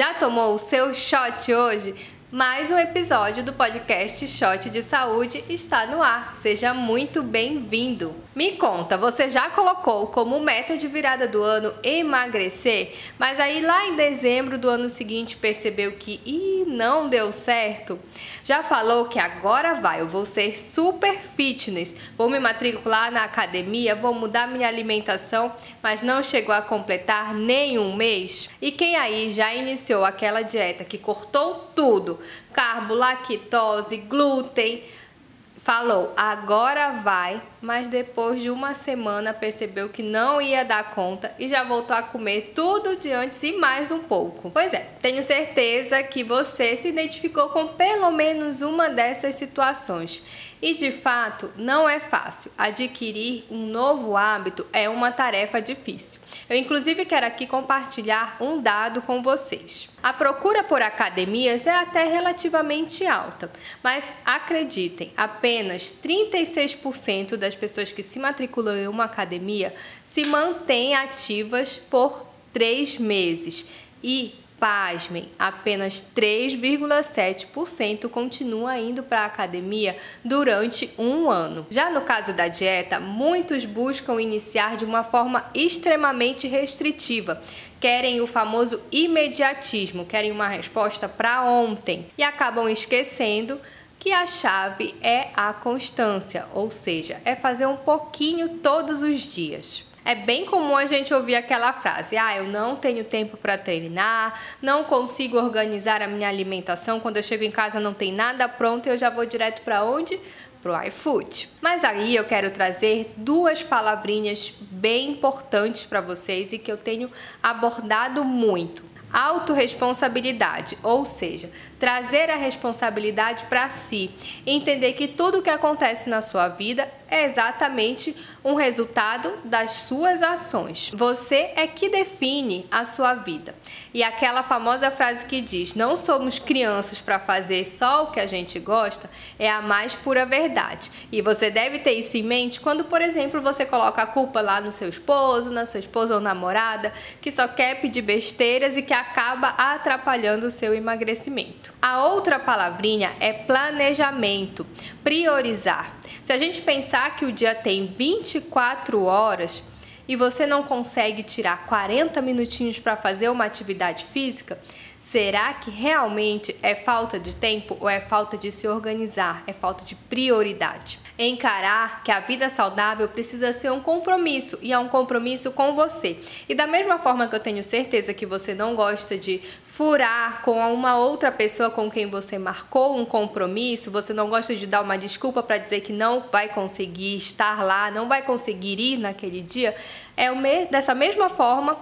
Já tomou o seu shot hoje? Mais um episódio do podcast Shot de Saúde está no ar. Seja muito bem-vindo. Me conta, você já colocou como meta de virada do ano emagrecer, mas aí lá em dezembro do ano seguinte percebeu que ih, não deu certo? Já falou que agora vai, eu vou ser super fitness, vou me matricular na academia, vou mudar minha alimentação, mas não chegou a completar nem um mês? E quem aí já iniciou aquela dieta que cortou tudo, carbo, lactose, glúten, falou, agora vai, mas depois de uma semana percebeu que não ia dar conta e já voltou a comer tudo de antes e mais um pouco. Pois é, tenho certeza que você se identificou com pelo menos uma dessas situações. E de fato, não é fácil. Adquirir um novo hábito é uma tarefa difícil. Eu, inclusive, quero aqui compartilhar um dado com vocês. A procura por academias é até relativamente alta, mas acreditem, apenas 36% das pessoas que se matriculam em uma academia se mantêm ativas por três meses e Pasmem, apenas 3,7% continua indo para a academia durante um ano. Já no caso da dieta, muitos buscam iniciar de uma forma extremamente restritiva. Querem o famoso imediatismo, querem uma resposta para ontem e acabam esquecendo que a chave é a constância, ou seja, é fazer um pouquinho todos os dias. É bem comum a gente ouvir aquela frase: ah, eu não tenho tempo para treinar, não consigo organizar a minha alimentação, quando eu chego em casa não tem nada pronto e eu já vou direto para onde? Pro iFood. Mas aí eu quero trazer duas palavrinhas bem importantes para vocês e que eu tenho abordado muito. Autoresponsabilidade, ou seja, trazer a responsabilidade para si, entender que tudo que acontece na sua vida é exatamente um resultado das suas ações. Você é que define a sua vida. E aquela famosa frase que diz: "Não somos crianças para fazer só o que a gente gosta", é a mais pura verdade. E você deve ter isso em mente quando, por exemplo, você coloca a culpa lá no seu esposo, na sua esposa ou namorada, que só quer pedir besteiras e que acaba atrapalhando o seu emagrecimento. A outra palavrinha é planejamento, priorizar. Se a gente pensar que o dia tem 24 horas e você não consegue tirar 40 minutinhos para fazer uma atividade física, será que realmente é falta de tempo ou é falta de se organizar, é falta de prioridade? encarar que a vida saudável precisa ser um compromisso e é um compromisso com você. E da mesma forma que eu tenho certeza que você não gosta de furar com uma outra pessoa com quem você marcou um compromisso, você não gosta de dar uma desculpa para dizer que não vai conseguir estar lá, não vai conseguir ir naquele dia, é dessa mesma forma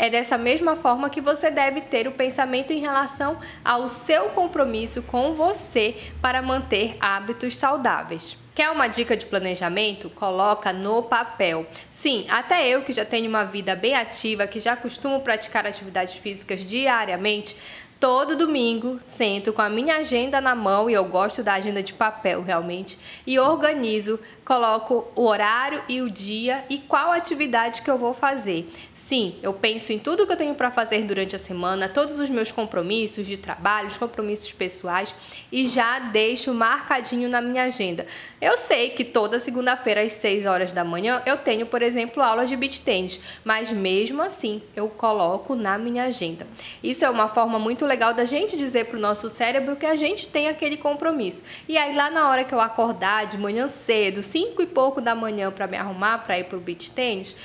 é dessa mesma forma que você deve ter o pensamento em relação ao seu compromisso com você para manter hábitos saudáveis. Quer uma dica de planejamento? Coloca no papel. Sim, até eu que já tenho uma vida bem ativa, que já costumo praticar atividades físicas diariamente, Todo domingo sento com a minha agenda na mão e eu gosto da agenda de papel realmente e organizo coloco o horário e o dia e qual atividade que eu vou fazer. Sim, eu penso em tudo que eu tenho para fazer durante a semana, todos os meus compromissos de trabalho, os compromissos pessoais e já deixo marcadinho na minha agenda. Eu sei que toda segunda-feira às 6 horas da manhã eu tenho, por exemplo, aula de beach tennis, mas mesmo assim eu coloco na minha agenda. Isso é uma forma muito legal da gente dizer para o nosso cérebro que a gente tem aquele compromisso. E aí lá na hora que eu acordar de manhã cedo, 5 e pouco da manhã para me arrumar para ir para o beach tênis,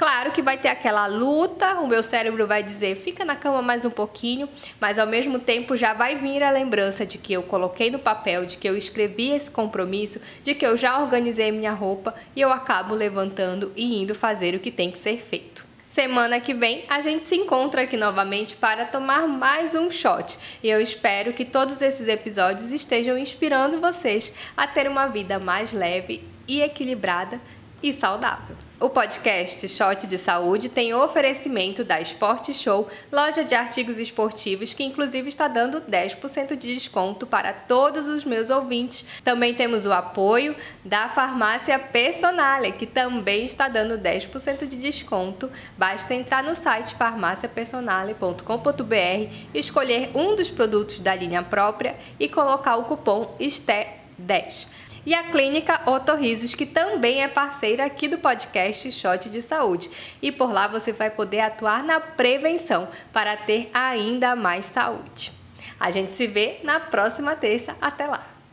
Claro que vai ter aquela luta, o meu cérebro vai dizer fica na cama mais um pouquinho, mas ao mesmo tempo já vai vir a lembrança de que eu coloquei no papel, de que eu escrevi esse compromisso, de que eu já organizei minha roupa e eu acabo levantando e indo fazer o que tem que ser feito. Semana que vem a gente se encontra aqui novamente para tomar mais um shot. E eu espero que todos esses episódios estejam inspirando vocês a ter uma vida mais leve e equilibrada e saudável. O podcast Shot de Saúde tem oferecimento da Sport Show, loja de artigos esportivos, que inclusive está dando 10% de desconto para todos os meus ouvintes. Também temos o apoio da Farmácia Personale, que também está dando 10% de desconto. Basta entrar no site farmáciapersonale.com.br, escolher um dos produtos da linha própria e colocar o cupom STE10 e a Clínica Otorrisos, que também é parceira aqui do podcast Shot de Saúde. E por lá você vai poder atuar na prevenção para ter ainda mais saúde. A gente se vê na próxima terça. Até lá!